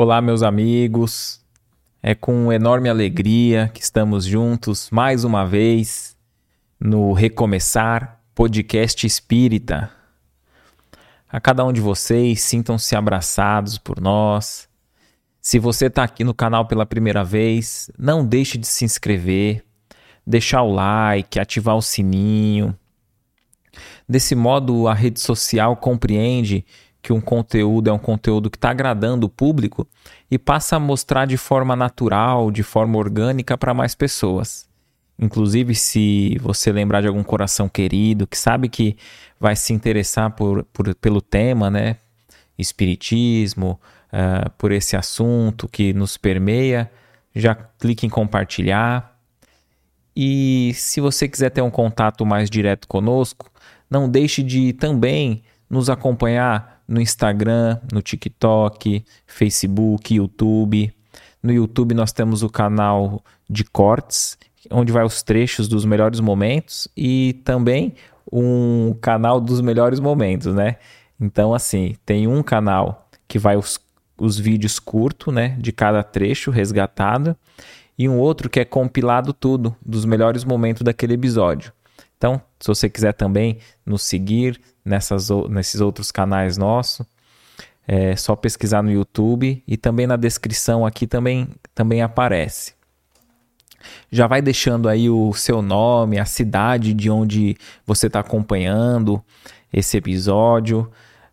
Olá, meus amigos. É com enorme alegria que estamos juntos mais uma vez no Recomeçar Podcast Espírita. A cada um de vocês, sintam-se abraçados por nós. Se você está aqui no canal pela primeira vez, não deixe de se inscrever, deixar o like, ativar o sininho. Desse modo, a rede social compreende que um conteúdo é um conteúdo que está agradando o público e passa a mostrar de forma natural, de forma orgânica para mais pessoas. Inclusive, se você lembrar de algum coração querido que sabe que vai se interessar por, por pelo tema, né? Espiritismo, uh, por esse assunto que nos permeia, já clique em compartilhar. E se você quiser ter um contato mais direto conosco, não deixe de também nos acompanhar no Instagram, no TikTok, Facebook, YouTube. No YouTube nós temos o canal de cortes, onde vai os trechos dos melhores momentos e também um canal dos melhores momentos, né? Então, assim, tem um canal que vai os, os vídeos curtos, né? De cada trecho resgatado, e um outro que é compilado tudo dos melhores momentos daquele episódio. Então, se você quiser também nos seguir nessas, nesses outros canais nossos, é só pesquisar no YouTube e também na descrição aqui também, também aparece. Já vai deixando aí o seu nome, a cidade de onde você está acompanhando esse episódio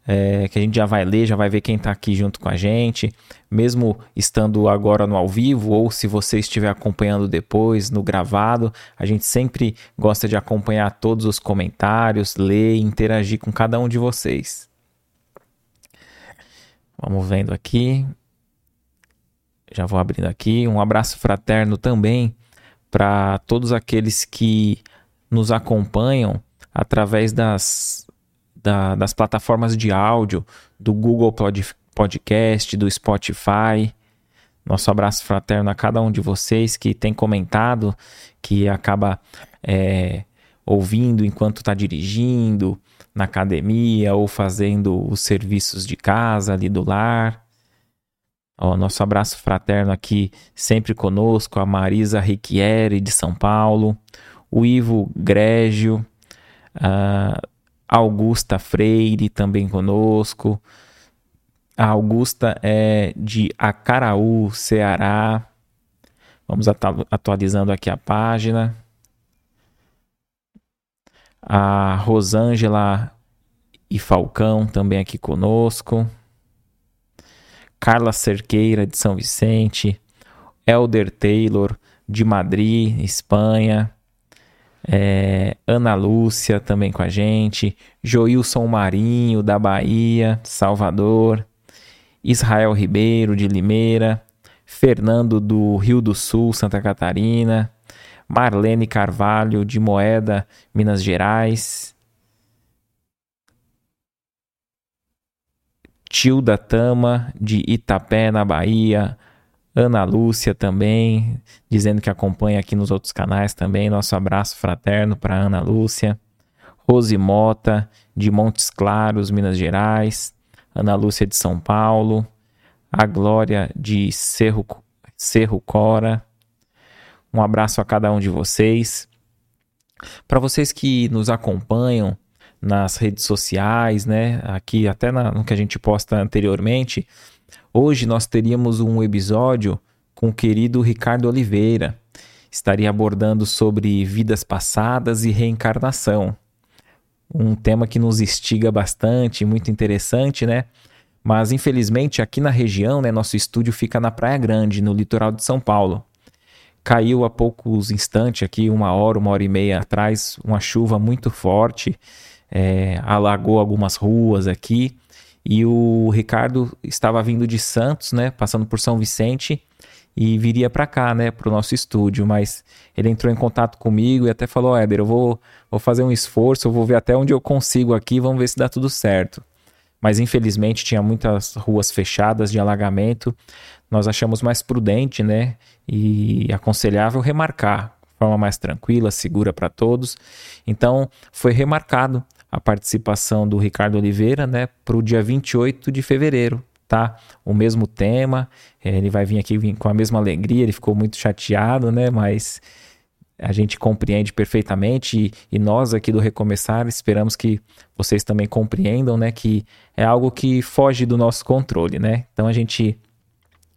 é, que a gente já vai ler, já vai ver quem está aqui junto com a gente, mesmo estando agora no ao vivo ou se você estiver acompanhando depois no gravado, a gente sempre gosta de acompanhar todos os comentários, ler e interagir com cada um de vocês. Vamos vendo aqui. Já vou abrindo aqui. Um abraço fraterno também para todos aqueles que nos acompanham através das da, das plataformas de áudio, do Google Podcast, do Spotify. Nosso abraço fraterno a cada um de vocês que tem comentado, que acaba é, ouvindo enquanto está dirigindo, na academia ou fazendo os serviços de casa ali do lar. Ó, nosso abraço fraterno aqui sempre conosco, a Marisa Riquieri de São Paulo, o Ivo Grégio, uh, Augusta Freire também conosco. A Augusta é de Acaraú, Ceará. Vamos atualizando aqui a página. A Rosângela e Falcão também aqui conosco. Carla Cerqueira de São Vicente. Elder Taylor de Madrid, Espanha. É, Ana Lúcia também com a gente, Joilson Marinho da Bahia, Salvador, Israel Ribeiro de Limeira, Fernando do Rio do Sul, Santa Catarina, Marlene Carvalho de Moeda, Minas Gerais, Tilda Tama de Itapé, na Bahia, Ana Lúcia também, dizendo que acompanha aqui nos outros canais também. Nosso abraço fraterno para Ana Lúcia. Rose Mota, de Montes Claros, Minas Gerais. Ana Lúcia de São Paulo. A Glória de Cerro, Cerro Cora. Um abraço a cada um de vocês. Para vocês que nos acompanham nas redes sociais, né? Aqui até na, no que a gente posta anteriormente, Hoje nós teríamos um episódio com o querido Ricardo Oliveira. Estaria abordando sobre vidas passadas e reencarnação. Um tema que nos instiga bastante, muito interessante, né? Mas infelizmente aqui na região, né, nosso estúdio fica na Praia Grande, no litoral de São Paulo. Caiu há poucos instantes, aqui uma hora, uma hora e meia atrás, uma chuva muito forte, é, alagou algumas ruas aqui e o Ricardo estava vindo de Santos, né, passando por São Vicente e viria para cá, né, para o nosso estúdio, mas ele entrou em contato comigo e até falou, Éder, eu vou, vou fazer um esforço, eu vou ver até onde eu consigo aqui, vamos ver se dá tudo certo. Mas infelizmente tinha muitas ruas fechadas de alagamento, nós achamos mais prudente, né, e aconselhável remarcar, de forma mais tranquila, segura para todos. Então foi remarcado a participação do Ricardo Oliveira né, para o dia 28 de fevereiro, tá? O mesmo tema, é, ele vai vir aqui com a mesma alegria, ele ficou muito chateado, né? Mas a gente compreende perfeitamente e, e, nós aqui do Recomeçar esperamos que vocês também compreendam, né? Que é algo que foge do nosso controle, né? Então a gente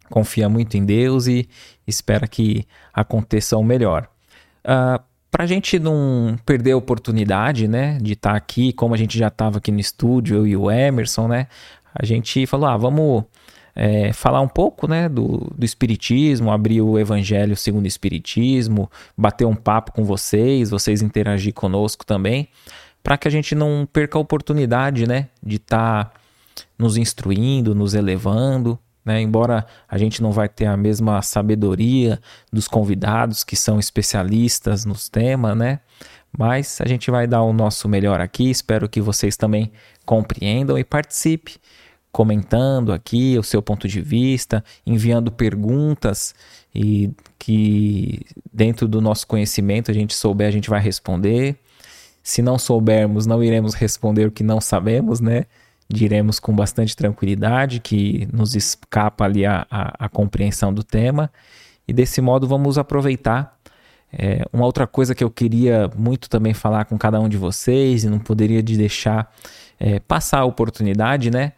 confia muito em Deus e espera que aconteça o melhor. Uh, para a gente não perder a oportunidade, né, de estar tá aqui, como a gente já estava aqui no estúdio, eu e o Emerson, né, a gente falou, ah, vamos é, falar um pouco, né, do, do Espiritismo, abrir o Evangelho segundo o Espiritismo, bater um papo com vocês, vocês interagir conosco também, para que a gente não perca a oportunidade, né, de estar tá nos instruindo, nos elevando, né? Embora a gente não vai ter a mesma sabedoria dos convidados que são especialistas nos temas, né? Mas a gente vai dar o nosso melhor aqui. Espero que vocês também compreendam e participem, comentando aqui o seu ponto de vista, enviando perguntas e que dentro do nosso conhecimento a gente souber, a gente vai responder. Se não soubermos, não iremos responder o que não sabemos, né? Diremos com bastante tranquilidade, que nos escapa ali a, a, a compreensão do tema, e desse modo vamos aproveitar. É, uma outra coisa que eu queria muito também falar com cada um de vocês, e não poderia de deixar é, passar a oportunidade, né?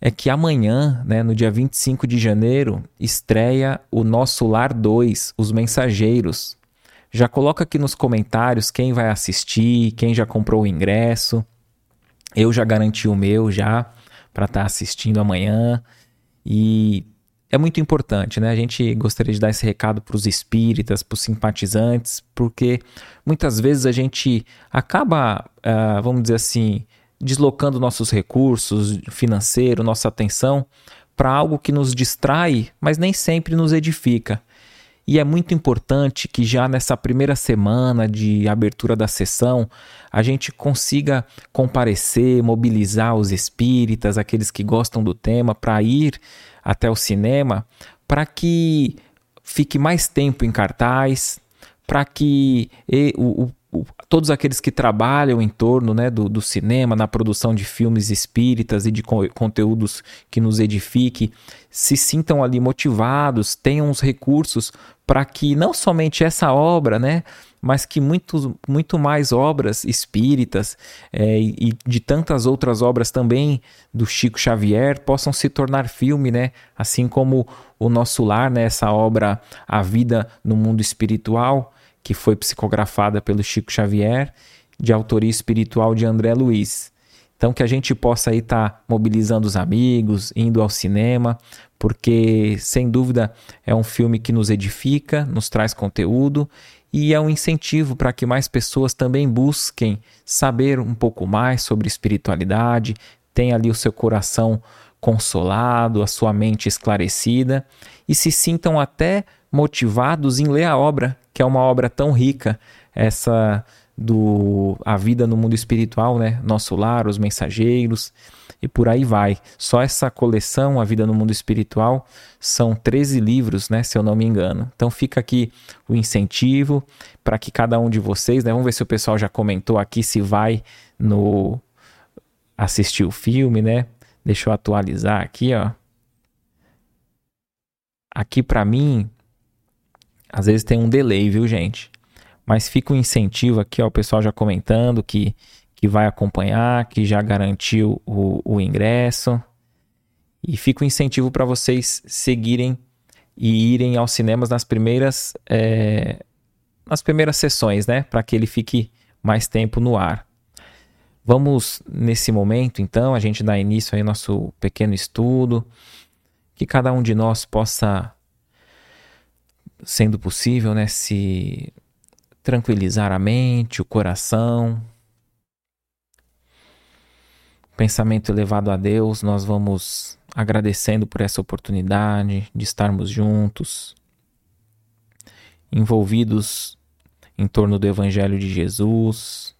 É que amanhã, né, no dia 25 de janeiro, estreia o Nosso Lar 2, Os Mensageiros. Já coloca aqui nos comentários quem vai assistir, quem já comprou o ingresso. Eu já garanti o meu já para estar tá assistindo amanhã e é muito importante, né? A gente gostaria de dar esse recado para os espíritas, para os simpatizantes, porque muitas vezes a gente acaba, uh, vamos dizer assim, deslocando nossos recursos financeiros, nossa atenção para algo que nos distrai, mas nem sempre nos edifica. E é muito importante que já nessa primeira semana de abertura da sessão a gente consiga comparecer, mobilizar os espíritas, aqueles que gostam do tema, para ir até o cinema, para que fique mais tempo em cartaz, para que o, todos aqueles que trabalham em torno né, do, do, cinema, na produção de filmes espíritas e de co conteúdos que nos edifique, se sintam ali motivados, tenham os recursos para que não somente essa obra, né, mas que muito, muito mais obras espíritas é, e de tantas outras obras também do Chico Xavier possam se tornar filme, né, assim como o nosso lar, né, essa obra A Vida no Mundo Espiritual, que foi psicografada pelo Chico Xavier, de autoria espiritual de André Luiz. Então, que a gente possa aí estar tá mobilizando os amigos, indo ao cinema, porque sem dúvida é um filme que nos edifica, nos traz conteúdo e é um incentivo para que mais pessoas também busquem saber um pouco mais sobre espiritualidade, tenha ali o seu coração consolado, a sua mente esclarecida e se sintam até motivados em ler a obra, que é uma obra tão rica, essa do A Vida no Mundo Espiritual, né? Nosso Lar, Os Mensageiros e por aí vai. Só essa coleção, A Vida no Mundo Espiritual, são 13 livros, né? Se eu não me engano. Então fica aqui o incentivo para que cada um de vocês, né? Vamos ver se o pessoal já comentou aqui se vai no assistir o filme, né? Deixa eu atualizar aqui, ó. Aqui para mim, às vezes tem um delay, viu, gente? Mas fica o um incentivo aqui, ó, o pessoal já comentando que, que vai acompanhar, que já garantiu o, o ingresso. E fica o um incentivo para vocês seguirem e irem aos cinemas nas primeiras, é, nas primeiras sessões, né? Para que ele fique mais tempo no ar. Vamos nesse momento, então, a gente dá início aí ao nosso pequeno estudo, que cada um de nós possa, sendo possível, né, se tranquilizar a mente, o coração. Pensamento elevado a Deus, nós vamos agradecendo por essa oportunidade de estarmos juntos, envolvidos em torno do Evangelho de Jesus,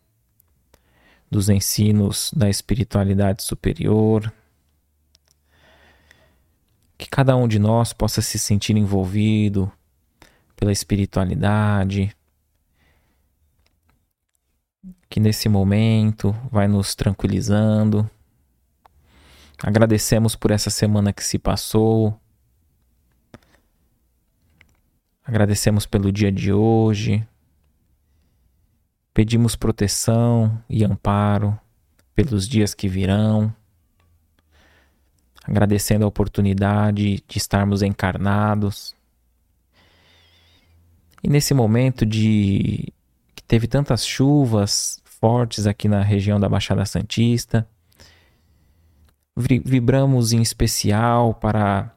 dos ensinos da espiritualidade superior. Que cada um de nós possa se sentir envolvido pela espiritualidade, que nesse momento vai nos tranquilizando, Agradecemos por essa semana que se passou. Agradecemos pelo dia de hoje. Pedimos proteção e amparo pelos dias que virão. Agradecendo a oportunidade de estarmos encarnados. E nesse momento de que teve tantas chuvas fortes aqui na região da Baixada Santista, vibramos em especial para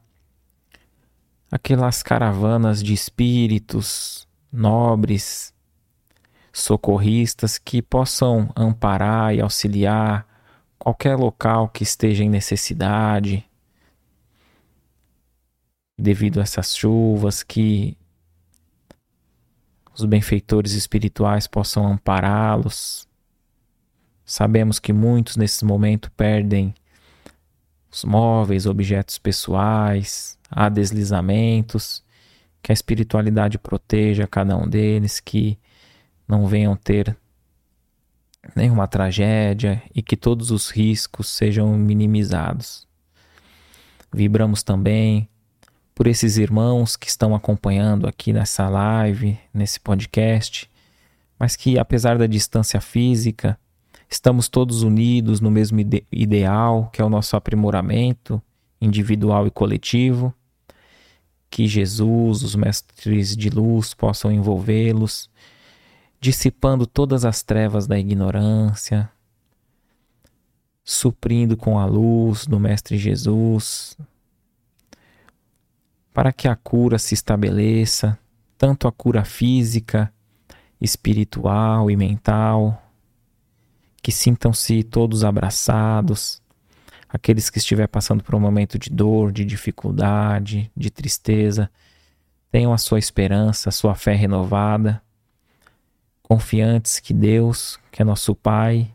aquelas caravanas de espíritos nobres, socorristas que possam amparar e auxiliar qualquer local que esteja em necessidade devido a essas chuvas, que os benfeitores espirituais possam ampará-los. Sabemos que muitos nesse momento perdem os móveis, objetos pessoais, há deslizamentos, que a espiritualidade proteja cada um deles, que não venham ter nenhuma tragédia e que todos os riscos sejam minimizados. Vibramos também por esses irmãos que estão acompanhando aqui nessa live, nesse podcast, mas que apesar da distância física, Estamos todos unidos no mesmo ide ideal, que é o nosso aprimoramento individual e coletivo. Que Jesus, os mestres de luz, possam envolvê-los, dissipando todas as trevas da ignorância, suprindo com a luz do Mestre Jesus, para que a cura se estabeleça, tanto a cura física, espiritual e mental, que sintam-se todos abraçados, aqueles que estiver passando por um momento de dor, de dificuldade, de tristeza, tenham a sua esperança, a sua fé renovada, confiantes que Deus, que é nosso Pai,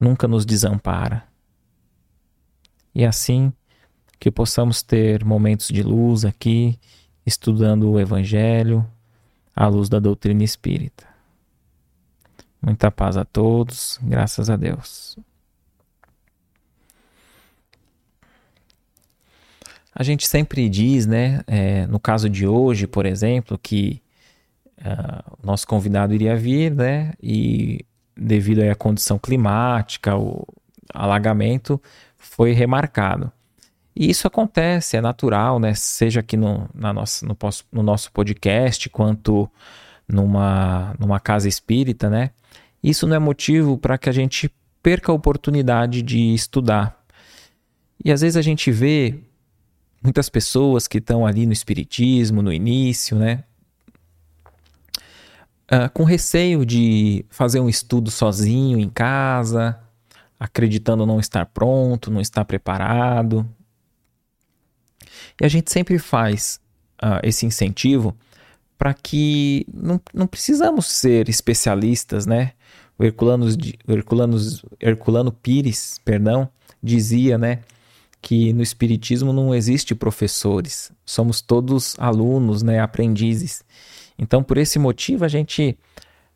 nunca nos desampara. E assim que possamos ter momentos de luz aqui, estudando o Evangelho à luz da doutrina espírita. Muita paz a todos, graças a Deus. A gente sempre diz, né, é, no caso de hoje, por exemplo, que uh, nosso convidado iria vir, né, e devido à condição climática, o alagamento foi remarcado. E isso acontece, é natural, né, seja aqui no, na nossa, no, no nosso podcast, quanto numa, numa casa espírita, né, isso não é motivo para que a gente perca a oportunidade de estudar. E às vezes a gente vê muitas pessoas que estão ali no espiritismo, no início, né? Uh, com receio de fazer um estudo sozinho em casa, acreditando não estar pronto, não estar preparado. E a gente sempre faz uh, esse incentivo para que não, não precisamos ser especialistas, né? O Herculano, Herculano Pires, perdão, dizia, né, que no espiritismo não existe professores, somos todos alunos, né, aprendizes. Então, por esse motivo, a gente,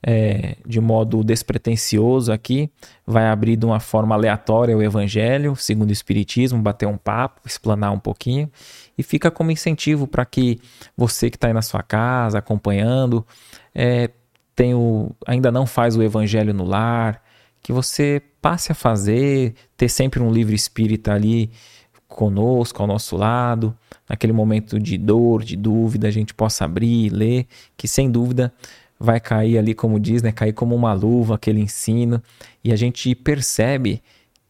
é, de modo despretensioso aqui, vai abrir de uma forma aleatória o Evangelho, segundo o Espiritismo, bater um papo, explanar um pouquinho, e fica como incentivo para que você que está aí na sua casa acompanhando, é, tem o, ainda não faz o evangelho no lar, que você passe a fazer, ter sempre um livro espírita ali conosco, ao nosso lado, naquele momento de dor, de dúvida, a gente possa abrir, ler, que sem dúvida vai cair ali, como diz, né, cair como uma luva aquele ensino, e a gente percebe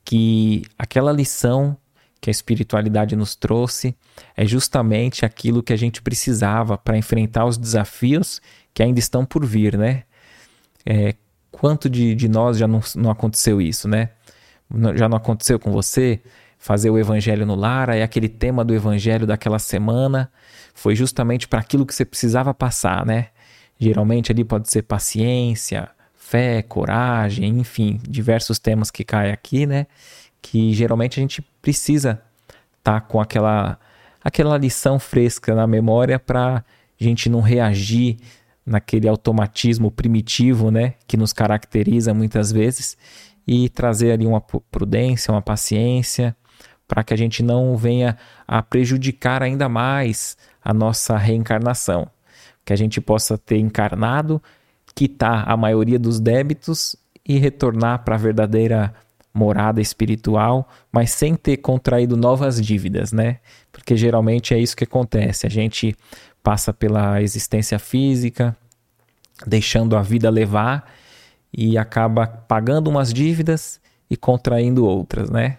que aquela lição que a espiritualidade nos trouxe é justamente aquilo que a gente precisava para enfrentar os desafios que ainda estão por vir, né? É, quanto de, de nós já não, não aconteceu isso, né? Já não aconteceu com você? Fazer o evangelho no lar, aí aquele tema do evangelho daquela semana foi justamente para aquilo que você precisava passar, né? Geralmente ali pode ser paciência, fé, coragem, enfim, diversos temas que caem aqui, né? Que geralmente a gente precisa estar tá com aquela aquela lição fresca na memória para a gente não reagir naquele automatismo primitivo, né, que nos caracteriza muitas vezes, e trazer ali uma prudência, uma paciência, para que a gente não venha a prejudicar ainda mais a nossa reencarnação. Que a gente possa ter encarnado, quitar a maioria dos débitos e retornar para a verdadeira morada espiritual, mas sem ter contraído novas dívidas, né? Porque geralmente é isso que acontece. A gente passa pela existência física, deixando a vida levar e acaba pagando umas dívidas e contraindo outras, né?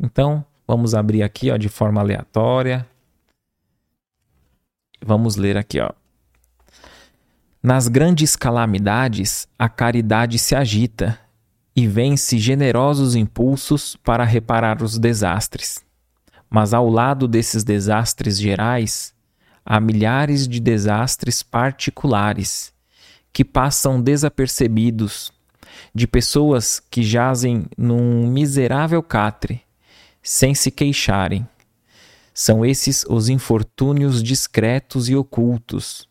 Então, vamos abrir aqui, ó, de forma aleatória. Vamos ler aqui, ó. Nas grandes calamidades, a caridade se agita e vence generosos impulsos para reparar os desastres. Mas ao lado desses desastres gerais, há milhares de desastres particulares que passam desapercebidos, de pessoas que jazem num miserável catre, sem se queixarem. São esses os infortúnios discretos e ocultos,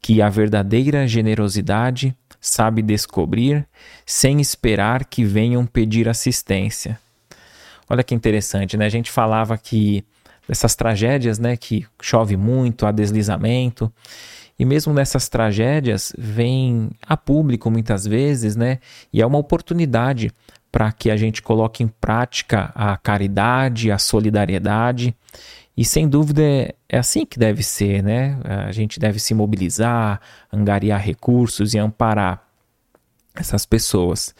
que a verdadeira generosidade sabe descobrir sem esperar que venham pedir assistência. Olha que interessante, né? A gente falava que dessas tragédias, né, que chove muito, há deslizamento, e mesmo nessas tragédias vem a público muitas vezes, né? E é uma oportunidade para que a gente coloque em prática a caridade, a solidariedade. E sem dúvida é, assim que deve ser, né? A gente deve se mobilizar, angariar recursos e amparar essas pessoas.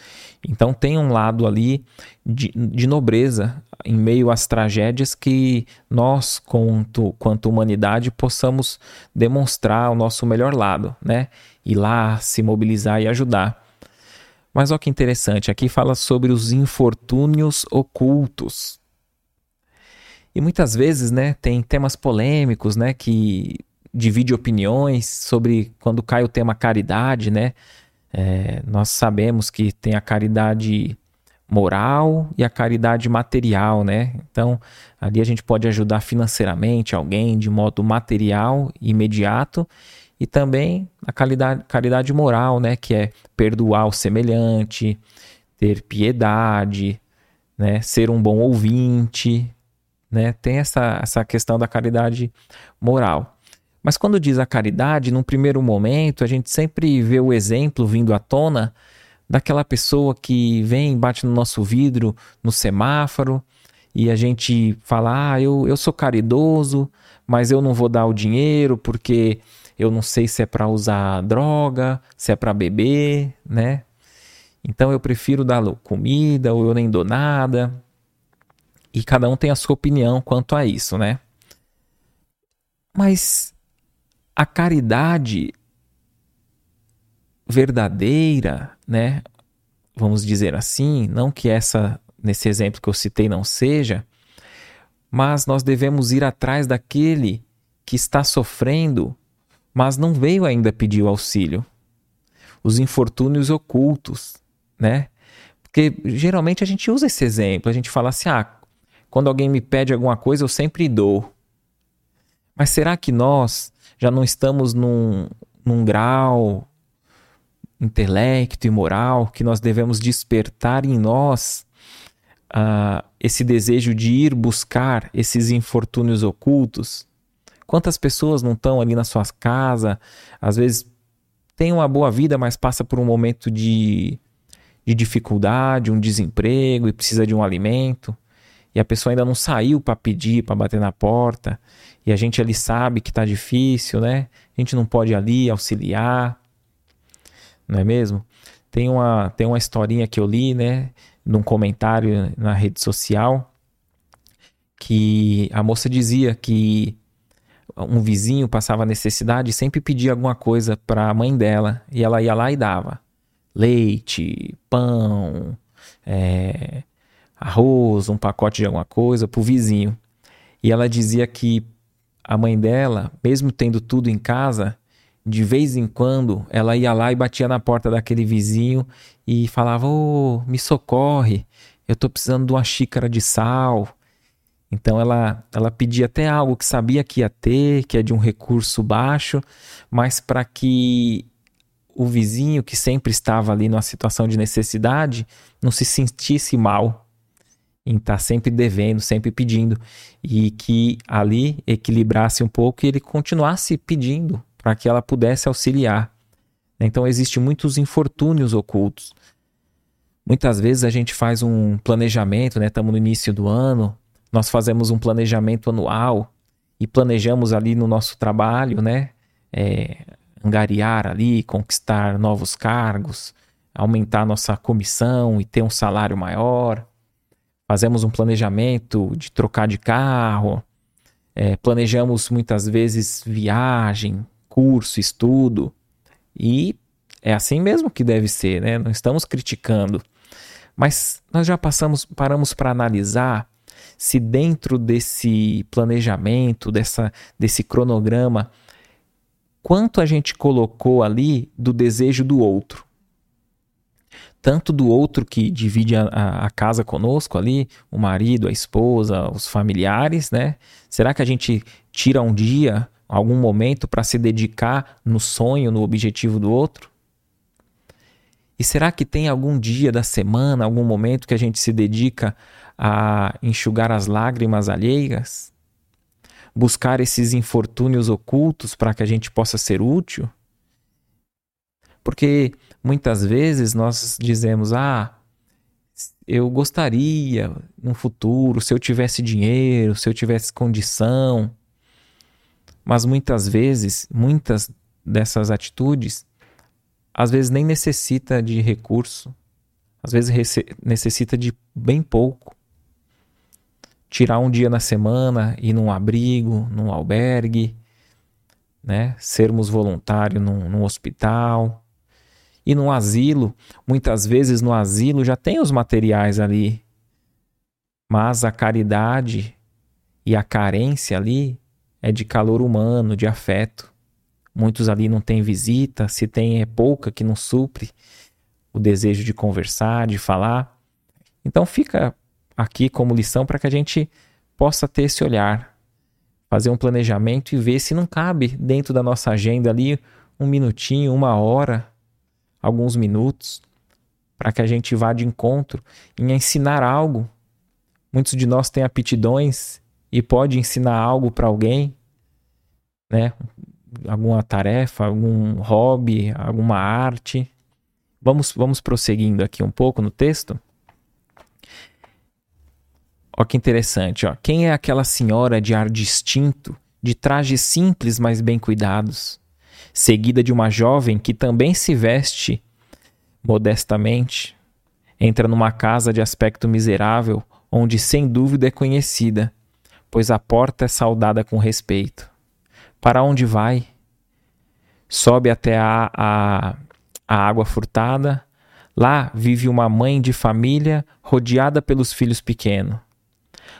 Então tem um lado ali de, de nobreza em meio às tragédias que nós, quanto, quanto humanidade, possamos demonstrar o nosso melhor lado, né? Ir lá, se mobilizar e ajudar. Mas olha que interessante, aqui fala sobre os infortúnios ocultos. E muitas vezes, né, tem temas polêmicos, né, que divide opiniões sobre quando cai o tema caridade, né? É, nós sabemos que tem a caridade moral e a caridade material, né? Então, ali a gente pode ajudar financeiramente alguém de modo material imediato e também a caridade, caridade moral, né? Que é perdoar o semelhante, ter piedade, né? Ser um bom ouvinte, né? Tem essa, essa questão da caridade moral. Mas quando diz a caridade, num primeiro momento, a gente sempre vê o exemplo vindo à tona daquela pessoa que vem, bate no nosso vidro no semáforo e a gente fala: Ah, eu, eu sou caridoso, mas eu não vou dar o dinheiro porque eu não sei se é para usar droga, se é para beber, né? Então eu prefiro dar comida ou eu nem dou nada. E cada um tem a sua opinião quanto a isso, né? Mas a caridade verdadeira, né? Vamos dizer assim, não que essa nesse exemplo que eu citei não seja, mas nós devemos ir atrás daquele que está sofrendo, mas não veio ainda pedir o auxílio. Os infortúnios ocultos, né? Porque geralmente a gente usa esse exemplo, a gente fala assim: "Ah, quando alguém me pede alguma coisa, eu sempre dou". Mas será que nós já não estamos num, num grau intelecto e moral que nós devemos despertar em nós uh, esse desejo de ir buscar esses infortúnios ocultos? Quantas pessoas não estão ali na sua casa, às vezes tem uma boa vida, mas passa por um momento de, de dificuldade, um desemprego e precisa de um alimento. E a pessoa ainda não saiu para pedir, para bater na porta, e a gente ali sabe que está difícil, né? A gente não pode ali auxiliar, não é mesmo? Tem uma, tem uma historinha que eu li, né, num comentário na rede social, que a moça dizia que um vizinho passava necessidade sempre pedia alguma coisa para a mãe dela, e ela ia lá e dava leite, pão, é, arroz, um pacote de alguma coisa para o vizinho. E ela dizia que a mãe dela, mesmo tendo tudo em casa, de vez em quando ela ia lá e batia na porta daquele vizinho e falava: Ô, oh, me socorre, eu estou precisando de uma xícara de sal. Então ela, ela pedia até algo que sabia que ia ter, que é de um recurso baixo, mas para que o vizinho que sempre estava ali numa situação de necessidade não se sentisse mal em estar tá sempre devendo, sempre pedindo, e que ali equilibrasse um pouco e ele continuasse pedindo para que ela pudesse auxiliar. Então existem muitos infortúnios ocultos. Muitas vezes a gente faz um planejamento, né? Estamos no início do ano, nós fazemos um planejamento anual e planejamos ali no nosso trabalho, né? É, angariar ali, conquistar novos cargos, aumentar nossa comissão e ter um salário maior. Fazemos um planejamento de trocar de carro, é, planejamos muitas vezes viagem, curso, estudo, e é assim mesmo que deve ser, né? Não estamos criticando. Mas nós já passamos, paramos para analisar se dentro desse planejamento, dessa, desse cronograma, quanto a gente colocou ali do desejo do outro. Tanto do outro que divide a, a, casa conosco ali, o marido, a esposa, os familiares, né? Será que a gente tira um dia, algum momento para se dedicar no sonho, no objetivo do outro? E será que tem algum dia da semana, algum momento que a gente se dedica a enxugar as lágrimas alheias? Buscar esses infortúnios ocultos para que a gente possa ser útil? Porque muitas vezes nós dizemos: ah, eu gostaria no futuro, se eu tivesse dinheiro, se eu tivesse condição. Mas muitas vezes, muitas dessas atitudes às vezes nem necessita de recurso, às vezes necessita de bem pouco. Tirar um dia na semana, ir num abrigo, num albergue, né? sermos voluntários num, num hospital. E no asilo, muitas vezes no asilo já tem os materiais ali, mas a caridade e a carência ali é de calor humano, de afeto. Muitos ali não têm visita, se tem é pouca que não supre o desejo de conversar, de falar. Então fica aqui como lição para que a gente possa ter esse olhar, fazer um planejamento e ver se não cabe dentro da nossa agenda ali um minutinho, uma hora, alguns minutos, para que a gente vá de encontro em ensinar algo. Muitos de nós têm aptidões e pode ensinar algo para alguém, né? alguma tarefa, algum hobby, alguma arte. Vamos, vamos prosseguindo aqui um pouco no texto. Olha que interessante, ó. Quem é aquela senhora de ar distinto, de trajes simples, mas bem cuidados, seguida de uma jovem que também se veste modestamente, entra numa casa de aspecto miserável, onde sem dúvida é conhecida, pois a porta é saudada com respeito. Para onde vai? Sobe até a, a, a água furtada. Lá vive uma mãe de família rodeada pelos filhos pequenos.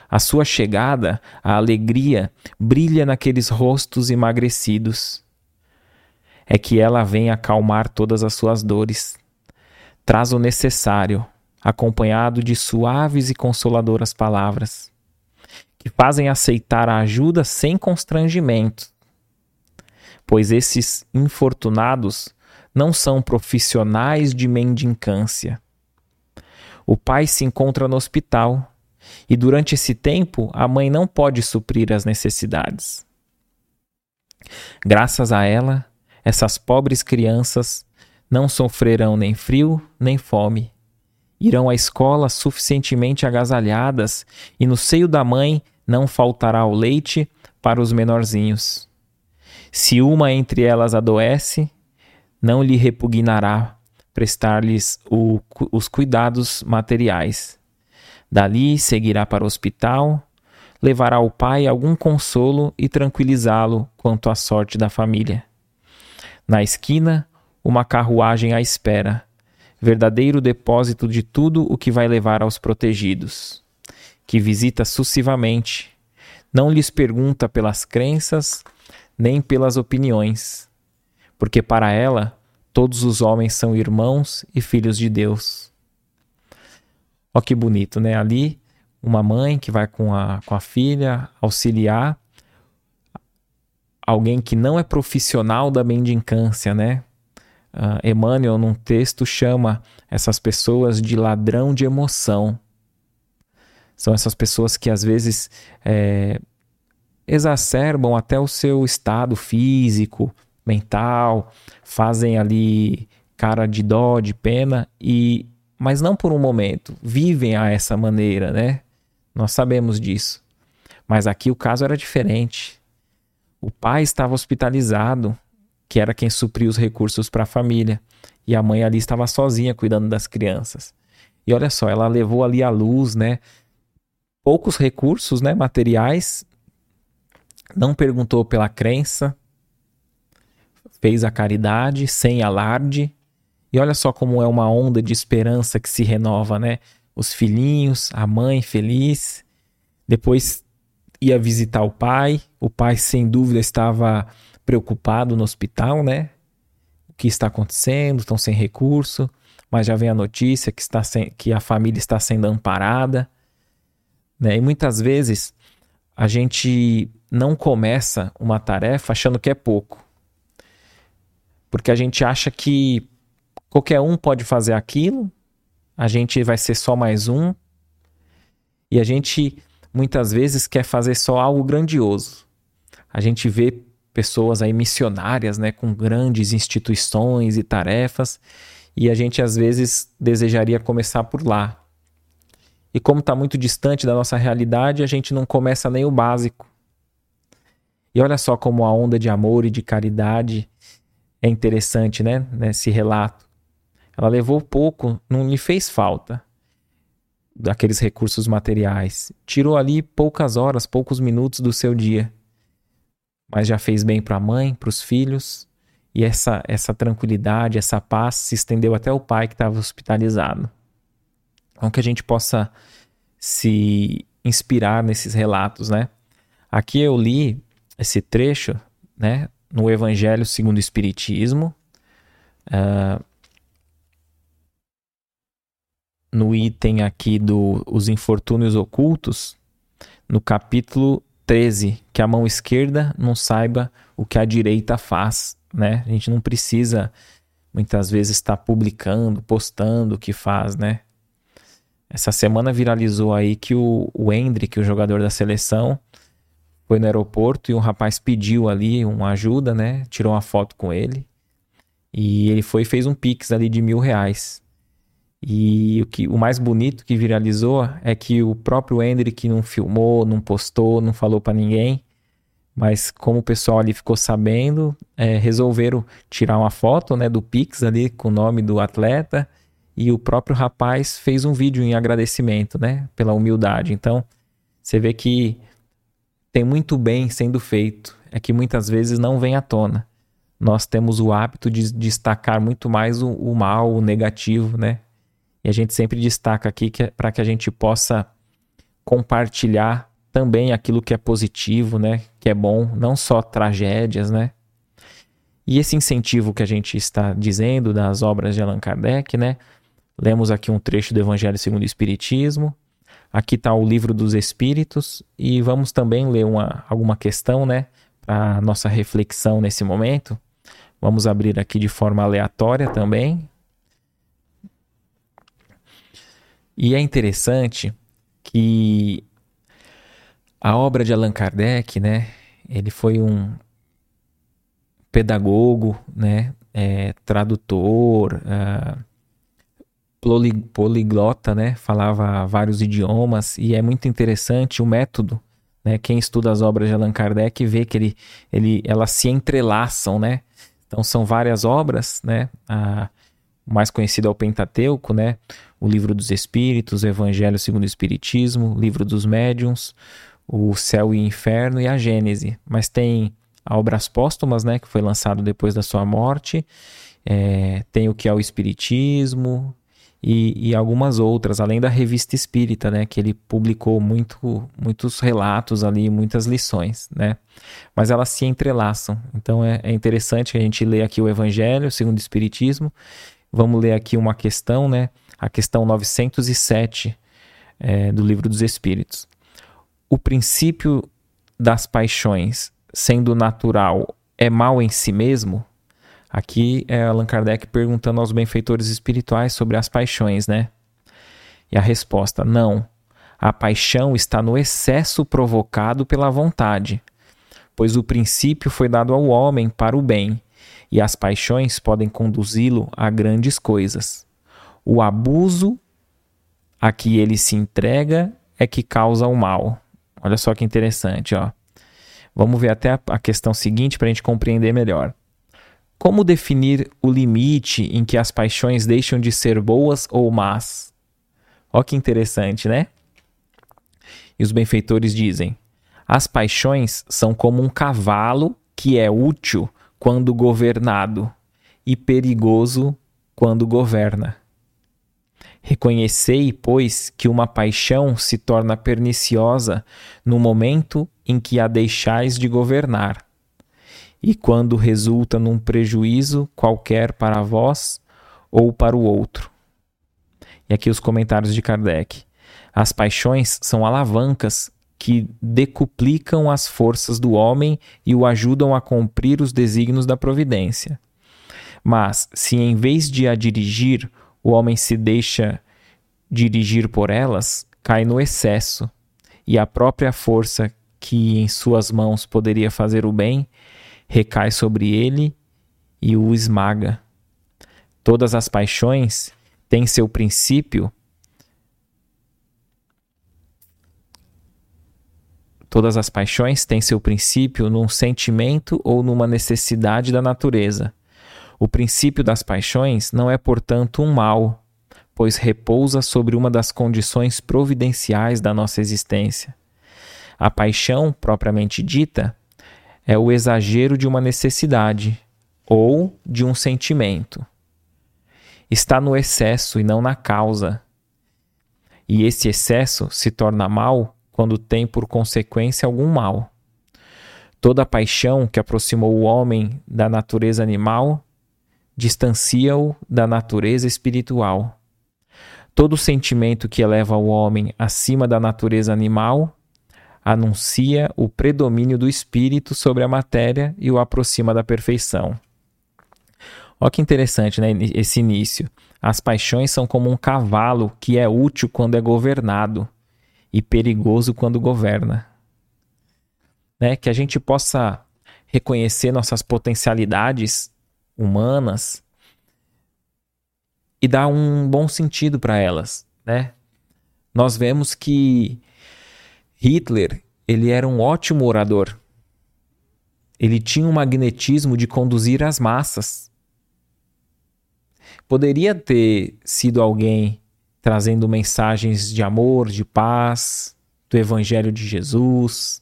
A sua chegada, a alegria, brilha naqueles rostos emagrecidos. É que ela vem acalmar todas as suas dores. Traz o necessário, acompanhado de suaves e consoladoras palavras, que fazem aceitar a ajuda sem constrangimento, pois esses infortunados não são profissionais de mendicância. O pai se encontra no hospital e durante esse tempo a mãe não pode suprir as necessidades. Graças a ela, essas pobres crianças não sofrerão nem frio nem fome. Irão à escola suficientemente agasalhadas e no seio da mãe não faltará o leite para os menorzinhos. Se uma entre elas adoece, não lhe repugnará prestar-lhes os cuidados materiais. Dali seguirá para o hospital, levará ao pai algum consolo e tranquilizá-lo quanto à sorte da família. Na esquina, uma carruagem à espera, verdadeiro depósito de tudo o que vai levar aos protegidos, que visita sucessivamente, não lhes pergunta pelas crenças nem pelas opiniões, porque para ela todos os homens são irmãos e filhos de Deus. Ó que bonito, né? Ali, uma mãe que vai com a, com a filha auxiliar alguém que não é profissional da mendicância, né? Uh, Emmanuel, num texto, chama essas pessoas de ladrão de emoção. São essas pessoas que às vezes é, exacerbam até o seu estado físico, mental, fazem ali cara de dó, de pena e mas não por um momento, vivem a essa maneira, né? Nós sabemos disso. Mas aqui o caso era diferente. O pai estava hospitalizado, que era quem supria os recursos para a família, e a mãe ali estava sozinha cuidando das crianças. E olha só, ela levou ali à luz, né? Poucos recursos, né, materiais, não perguntou pela crença, fez a caridade sem alarde. E olha só como é uma onda de esperança que se renova, né? Os filhinhos, a mãe feliz. Depois ia visitar o pai. O pai, sem dúvida, estava preocupado no hospital, né? O que está acontecendo? Estão sem recurso. Mas já vem a notícia que, está sem, que a família está sendo amparada. Né? E muitas vezes a gente não começa uma tarefa achando que é pouco. Porque a gente acha que qualquer um pode fazer aquilo, a gente vai ser só mais um. E a gente muitas vezes quer fazer só algo grandioso. A gente vê pessoas aí missionárias, né, com grandes instituições e tarefas, e a gente às vezes desejaria começar por lá. E como está muito distante da nossa realidade, a gente não começa nem o básico. E olha só como a onda de amor e de caridade é interessante, né? Nesse relato. Ela levou pouco, não lhe fez falta daqueles recursos materiais. Tirou ali poucas horas, poucos minutos do seu dia. Mas já fez bem para a mãe, para os filhos, e essa, essa tranquilidade, essa paz se estendeu até o pai que estava hospitalizado. Então que a gente possa se inspirar nesses relatos, né? Aqui eu li esse trecho, né, no Evangelho segundo o Espiritismo, uh, no item aqui do Os Infortúnios Ocultos, no capítulo 13, que a mão esquerda não saiba o que a direita faz, né? A gente não precisa muitas vezes estar publicando, postando o que faz, né? Essa semana viralizou aí que o, o Hendrick, o jogador da seleção, foi no aeroporto e um rapaz pediu ali uma ajuda, né? Tirou uma foto com ele. E ele foi e fez um pix ali de mil reais. E o, que, o mais bonito que viralizou é que o próprio Hendrick não filmou, não postou, não falou para ninguém. Mas como o pessoal ali ficou sabendo, é, resolveram tirar uma foto né, do Pix ali com o nome do atleta. E o próprio rapaz fez um vídeo em agradecimento, né? Pela humildade. Então, você vê que tem muito bem sendo feito. É que muitas vezes não vem à tona. Nós temos o hábito de destacar muito mais o, o mal, o negativo, né? E a gente sempre destaca aqui que é para que a gente possa compartilhar também aquilo que é positivo, né? Que é bom, não só tragédias, né? E esse incentivo que a gente está dizendo das obras de Allan Kardec, né? Lemos aqui um trecho do Evangelho segundo o Espiritismo. Aqui está o livro dos Espíritos e vamos também ler uma, alguma questão, né? Para nossa reflexão nesse momento. Vamos abrir aqui de forma aleatória também, E é interessante que a obra de Allan Kardec, né, ele foi um pedagogo, né, é, tradutor, uh, poliglota, né, falava vários idiomas e é muito interessante o método, né, quem estuda as obras de Allan Kardec vê que ele, ele, elas se entrelaçam, né, então são várias obras, né, a, mais conhecido é o Pentateuco, né, o Livro dos Espíritos, o Evangelho segundo o Espiritismo, o Livro dos Médiuns, o Céu e o Inferno e a Gênese. Mas tem obras póstumas, né, que foi lançado depois da sua morte, é, tem o que é o Espiritismo e, e, algumas outras, além da Revista Espírita, né, que ele publicou muito, muitos relatos ali, muitas lições, né, mas elas se entrelaçam. Então é, é interessante a gente lê aqui o Evangelho segundo o Espiritismo, vamos ler aqui uma questão, né, a questão 907 é, do Livro dos Espíritos. O princípio das paixões, sendo natural, é mal em si mesmo? Aqui é Allan Kardec perguntando aos benfeitores espirituais sobre as paixões, né? E a resposta: não. A paixão está no excesso provocado pela vontade, pois o princípio foi dado ao homem para o bem, e as paixões podem conduzi-lo a grandes coisas. O abuso a que ele se entrega é que causa o mal. Olha só que interessante, ó. Vamos ver até a questão seguinte para a gente compreender melhor. Como definir o limite em que as paixões deixam de ser boas ou más? Olha que interessante, né? E os benfeitores dizem: as paixões são como um cavalo que é útil quando governado e perigoso quando governa. Reconhecei, pois, que uma paixão se torna perniciosa no momento em que a deixais de governar, e quando resulta num prejuízo qualquer para vós ou para o outro. E aqui os comentários de Kardec. As paixões são alavancas que decuplicam as forças do homem e o ajudam a cumprir os desígnios da providência. Mas, se em vez de a dirigir, o homem se deixa dirigir por elas, cai no excesso, e a própria força que em suas mãos poderia fazer o bem recai sobre ele e o esmaga. Todas as paixões têm seu princípio. Todas as paixões têm seu princípio num sentimento ou numa necessidade da natureza. O princípio das paixões não é, portanto, um mal, pois repousa sobre uma das condições providenciais da nossa existência. A paixão, propriamente dita, é o exagero de uma necessidade ou de um sentimento. Está no excesso e não na causa. E esse excesso se torna mal quando tem por consequência algum mal. Toda paixão que aproximou o homem da natureza animal distancia-o da natureza espiritual. Todo sentimento que eleva o homem acima da natureza animal anuncia o predomínio do espírito sobre a matéria e o aproxima da perfeição. Olha que interessante, né? Esse início. As paixões são como um cavalo que é útil quando é governado e perigoso quando governa. Né? Que a gente possa reconhecer nossas potencialidades humanas e dar um bom sentido para elas, né? Nós vemos que Hitler, ele era um ótimo orador. Ele tinha um magnetismo de conduzir as massas. Poderia ter sido alguém trazendo mensagens de amor, de paz, do evangelho de Jesus,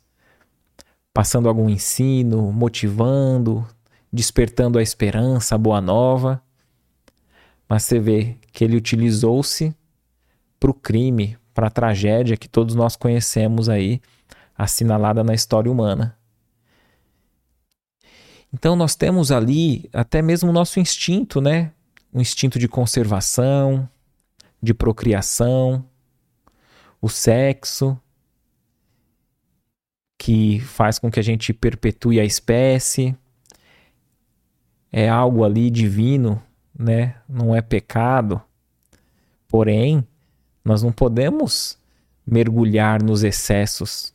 passando algum ensino, motivando, despertando a esperança, a boa nova. Mas você vê que ele utilizou-se para o crime, para a tragédia que todos nós conhecemos aí, assinalada na história humana. Então nós temos ali até mesmo o nosso instinto, né? O instinto de conservação, de procriação, o sexo, que faz com que a gente perpetue a espécie é algo ali divino, né? Não é pecado. Porém, nós não podemos mergulhar nos excessos,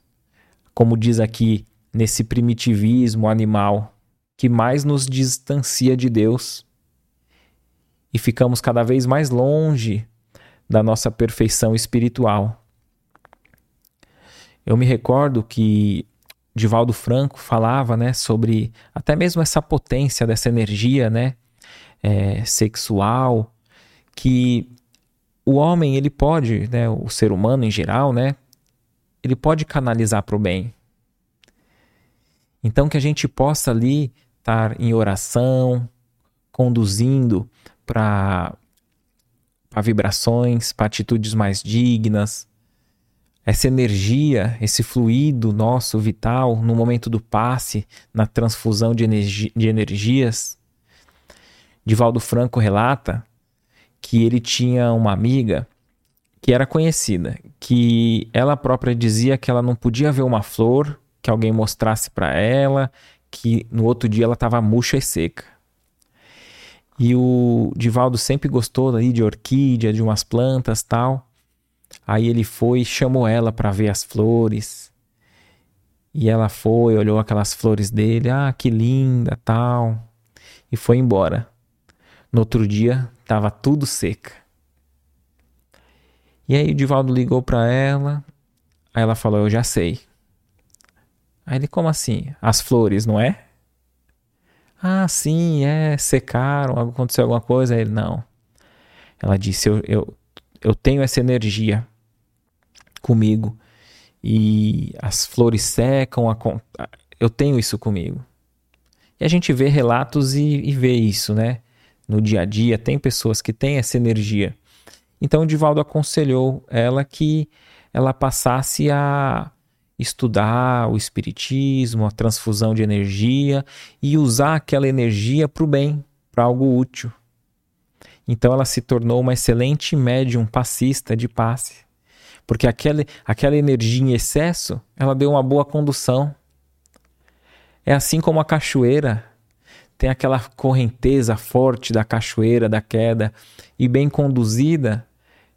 como diz aqui nesse primitivismo animal que mais nos distancia de Deus e ficamos cada vez mais longe da nossa perfeição espiritual. Eu me recordo que Divaldo Franco falava, né, sobre até mesmo essa potência dessa energia, né, é, sexual, que o homem ele pode, né, o ser humano em geral, né, ele pode canalizar para o bem. Então que a gente possa ali estar em oração, conduzindo para vibrações, para atitudes mais dignas, essa energia, esse fluido nosso vital no momento do passe, na transfusão de, energi de energias. Divaldo Franco relata que ele tinha uma amiga que era conhecida, que ela própria dizia que ela não podia ver uma flor que alguém mostrasse para ela, que no outro dia ela estava murcha e seca. E o Divaldo sempre gostou ali de orquídea, de umas plantas tal. Aí ele foi e chamou ela para ver as flores. E ela foi, olhou aquelas flores dele, ah, que linda, tal, e foi embora. No outro dia, estava tudo seca. E aí o Divaldo ligou para ela, aí ela falou: "Eu já sei". Aí ele: "Como assim? As flores, não é?" Ah, sim, é, secaram, aconteceu alguma coisa? Ele: "Não". Ela disse: "Eu eu eu tenho essa energia comigo e as flores secam, a, eu tenho isso comigo. E a gente vê relatos e, e vê isso, né? No dia a dia, tem pessoas que têm essa energia. Então, o Divaldo aconselhou ela que ela passasse a estudar o espiritismo, a transfusão de energia e usar aquela energia para o bem, para algo útil. Então ela se tornou uma excelente médium passista de passe, porque aquela, aquela energia em excesso, ela deu uma boa condução. É assim como a cachoeira tem aquela correnteza forte da cachoeira, da queda, e bem conduzida,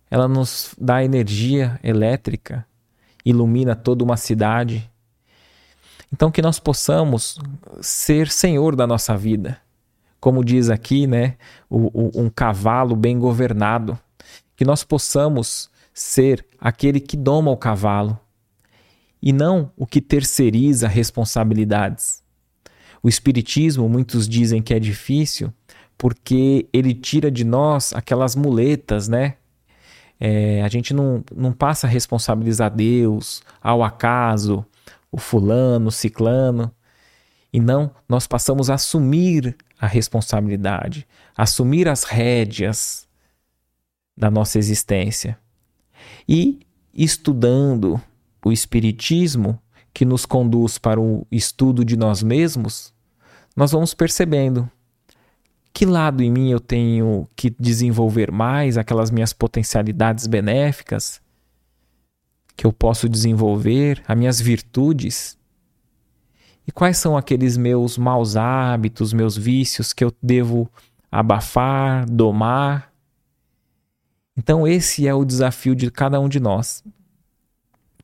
ela nos dá energia elétrica, ilumina toda uma cidade. Então que nós possamos ser senhor da nossa vida como diz aqui, né, o, o, um cavalo bem governado, que nós possamos ser aquele que doma o cavalo e não o que terceiriza responsabilidades. O Espiritismo, muitos dizem que é difícil porque ele tira de nós aquelas muletas, né? É, a gente não, não passa a responsabilizar Deus, ao acaso, o fulano, o ciclano, e não nós passamos a assumir a responsabilidade, assumir as rédeas da nossa existência. E estudando o Espiritismo, que nos conduz para o estudo de nós mesmos, nós vamos percebendo que lado em mim eu tenho que desenvolver mais, aquelas minhas potencialidades benéficas que eu posso desenvolver, as minhas virtudes e quais são aqueles meus maus hábitos, meus vícios que eu devo abafar, domar? Então, esse é o desafio de cada um de nós.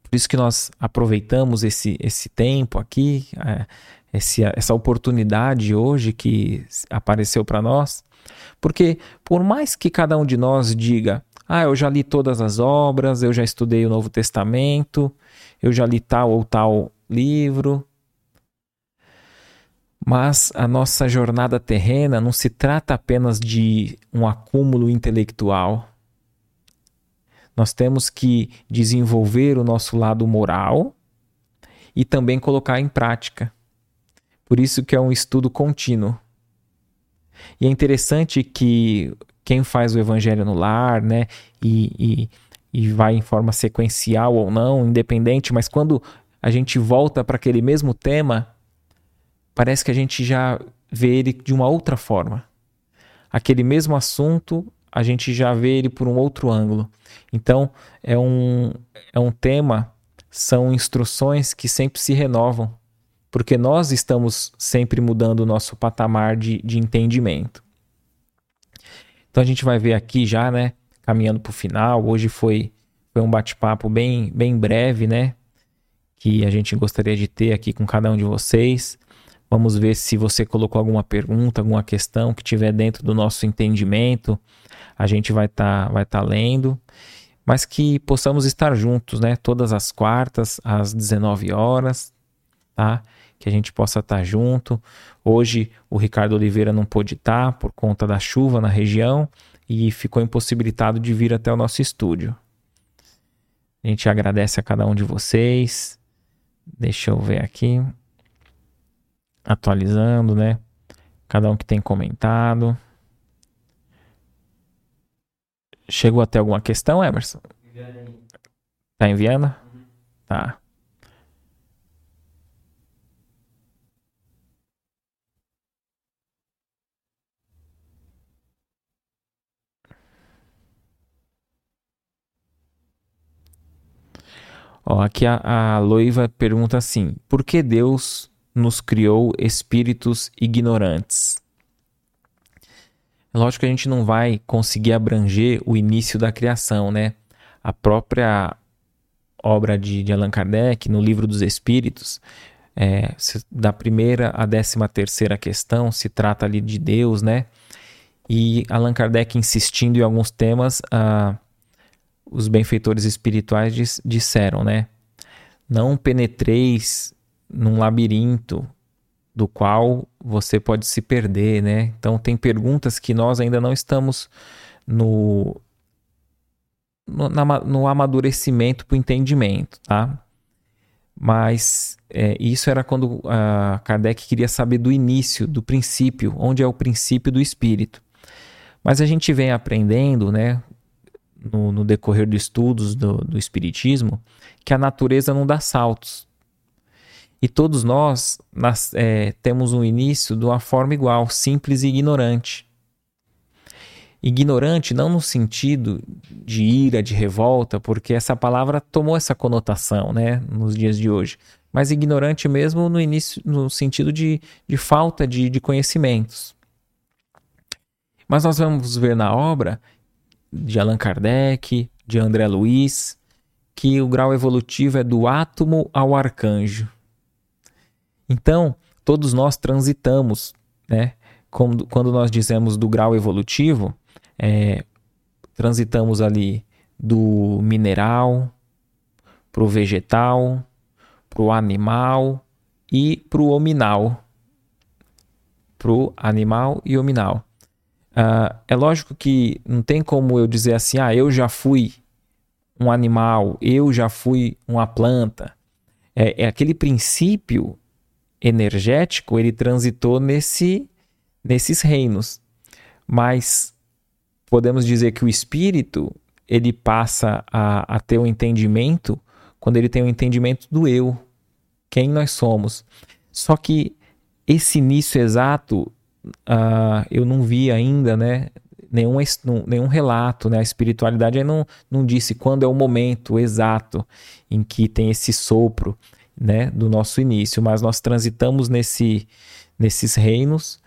Por isso que nós aproveitamos esse, esse tempo aqui, é, esse, essa oportunidade hoje que apareceu para nós, porque por mais que cada um de nós diga, ah, eu já li todas as obras, eu já estudei o Novo Testamento, eu já li tal ou tal livro, mas a nossa jornada terrena não se trata apenas de um acúmulo intelectual. Nós temos que desenvolver o nosso lado moral e também colocar em prática. Por isso que é um estudo contínuo. E é interessante que quem faz o evangelho no lar, né, e, e, e vai em forma sequencial ou não, independente, mas quando a gente volta para aquele mesmo tema, parece que a gente já vê ele de uma outra forma. Aquele mesmo assunto, a gente já vê ele por um outro ângulo. Então, é um, é um tema, são instruções que sempre se renovam, porque nós estamos sempre mudando o nosso patamar de, de entendimento. Então, a gente vai ver aqui já, né, caminhando para o final. Hoje foi, foi um bate-papo bem, bem breve, né, que a gente gostaria de ter aqui com cada um de vocês. Vamos ver se você colocou alguma pergunta, alguma questão que tiver dentro do nosso entendimento. A gente vai estar tá, vai tá lendo, mas que possamos estar juntos, né? Todas as quartas às 19 horas, tá? Que a gente possa estar junto. Hoje o Ricardo Oliveira não pôde estar por conta da chuva na região e ficou impossibilitado de vir até o nosso estúdio. A gente agradece a cada um de vocês. Deixa eu ver aqui atualizando, né? Cada um que tem comentado. Chegou até alguma questão, Emerson? Tá enviando? Uhum. Tá. Ó, aqui a, a Loiva pergunta assim: por que Deus nos criou espíritos ignorantes. É lógico que a gente não vai conseguir abranger o início da criação, né? a própria obra de, de Allan Kardec, no Livro dos Espíritos, é, da primeira à décima terceira questão, se trata ali de Deus, né? E Allan Kardec insistindo em alguns temas, ah, os benfeitores espirituais diz, disseram, né? Não penetreis num labirinto do qual você pode se perder, né? Então tem perguntas que nós ainda não estamos no no, na, no amadurecimento para o entendimento, tá? Mas é, isso era quando uh, Kardec queria saber do início, do princípio, onde é o princípio do espírito. Mas a gente vem aprendendo, né, no, no decorrer dos estudos do, do espiritismo, que a natureza não dá saltos. E todos nós, é, temos um início de uma forma igual, simples e ignorante. Ignorante não no sentido de ira, de revolta, porque essa palavra tomou essa conotação, né, nos dias de hoje. Mas ignorante mesmo no início, no sentido de, de falta de, de conhecimentos. Mas nós vamos ver na obra de Allan Kardec, de André Luiz, que o grau evolutivo é do átomo ao arcanjo. Então, todos nós transitamos, né? Quando, nós dizemos do grau evolutivo, é, transitamos ali do mineral para o vegetal, para o animal e para o hominal. Para o animal e hominal. Uh, é lógico que não tem como eu dizer assim, ah, eu já fui um animal, eu já fui uma planta. É, é aquele princípio energético, ele transitou nesse, nesses reinos. Mas podemos dizer que o espírito ele passa a, a ter um entendimento quando ele tem o um entendimento do eu, quem nós somos. Só que esse início exato uh, eu não vi ainda, né? Nenhum, nenhum relato, né? A espiritualidade não, não disse quando é o momento exato em que tem esse sopro, né? Do nosso início, mas nós transitamos nesse, nesses reinos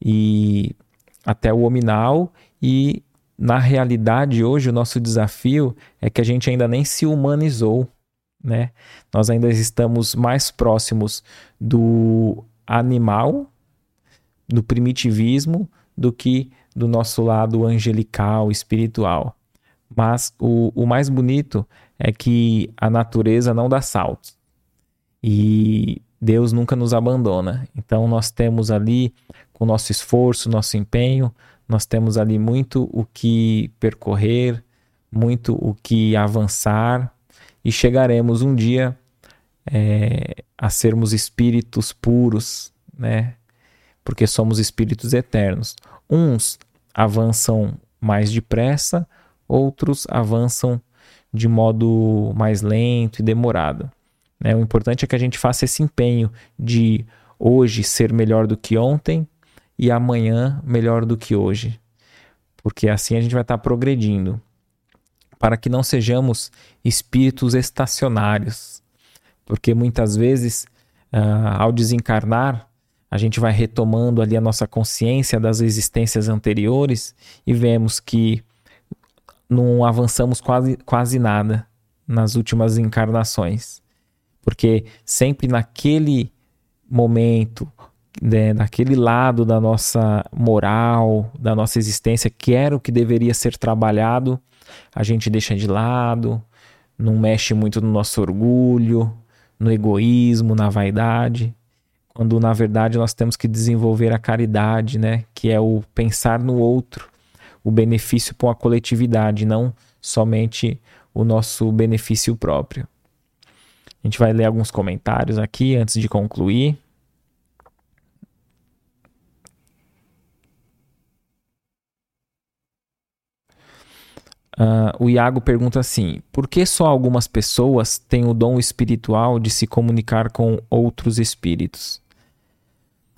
e até o hominal e na realidade, hoje, o nosso desafio é que a gente ainda nem se humanizou, né? Nós ainda estamos mais próximos do animal, do primitivismo, do que do nosso lado angelical, espiritual. Mas o, o mais bonito é que a natureza não dá saltos. E Deus nunca nos abandona. Então nós temos ali, com nosso esforço, nosso empenho, nós temos ali muito o que percorrer, muito o que avançar e chegaremos um dia é, a sermos espíritos puros, né? Porque somos espíritos eternos. Uns avançam mais depressa, outros avançam de modo mais lento e demorado. Né? O importante é que a gente faça esse empenho de hoje ser melhor do que ontem e amanhã melhor do que hoje. Porque assim a gente vai estar progredindo. Para que não sejamos espíritos estacionários. Porque muitas vezes, uh, ao desencarnar, a gente vai retomando ali a nossa consciência das existências anteriores e vemos que não avançamos quase, quase nada nas últimas encarnações. Porque sempre naquele momento né, naquele lado da nossa moral, da nossa existência, que era o que deveria ser trabalhado, a gente deixa de lado, não mexe muito no nosso orgulho, no egoísmo, na vaidade, quando na verdade nós temos que desenvolver a caridade, né, que é o pensar no outro, o benefício para a coletividade, não somente o nosso benefício próprio. A gente vai ler alguns comentários aqui antes de concluir. Uh, o Iago pergunta assim: por que só algumas pessoas têm o dom espiritual de se comunicar com outros espíritos?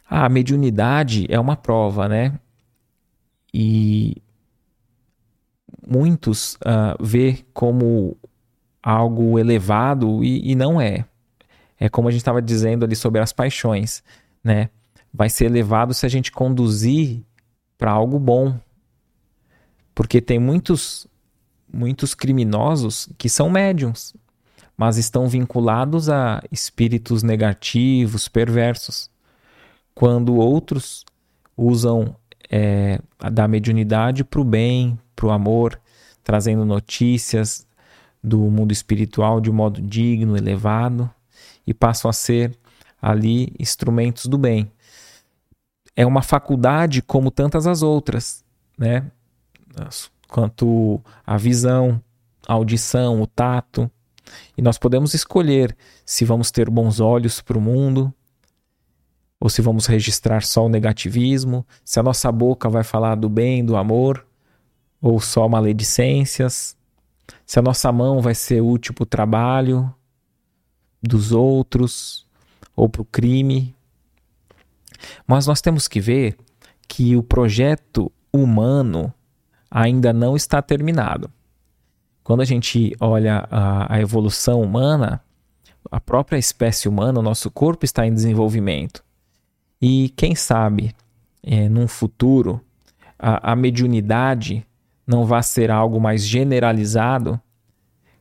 A mediunidade é uma prova, né? E muitos uh, vê como algo elevado e, e não é. É como a gente estava dizendo ali sobre as paixões, né? Vai ser elevado se a gente conduzir para algo bom. Porque tem muitos muitos criminosos que são médiums, mas estão vinculados a espíritos negativos, perversos, quando outros usam é, da mediunidade para o bem, para o amor, trazendo notícias do mundo espiritual de um modo digno, elevado, e passam a ser ali instrumentos do bem. É uma faculdade como tantas as outras, né? Quanto a visão, a audição, o tato. E nós podemos escolher se vamos ter bons olhos para o mundo, ou se vamos registrar só o negativismo, se a nossa boca vai falar do bem, do amor, ou só maledicências, se a nossa mão vai ser útil para o trabalho dos outros ou para o crime. Mas nós temos que ver que o projeto humano ainda não está terminado. Quando a gente olha a, a evolução humana, a própria espécie humana, o nosso corpo está em desenvolvimento. E quem sabe, é, num futuro, a, a mediunidade não vai ser algo mais generalizado,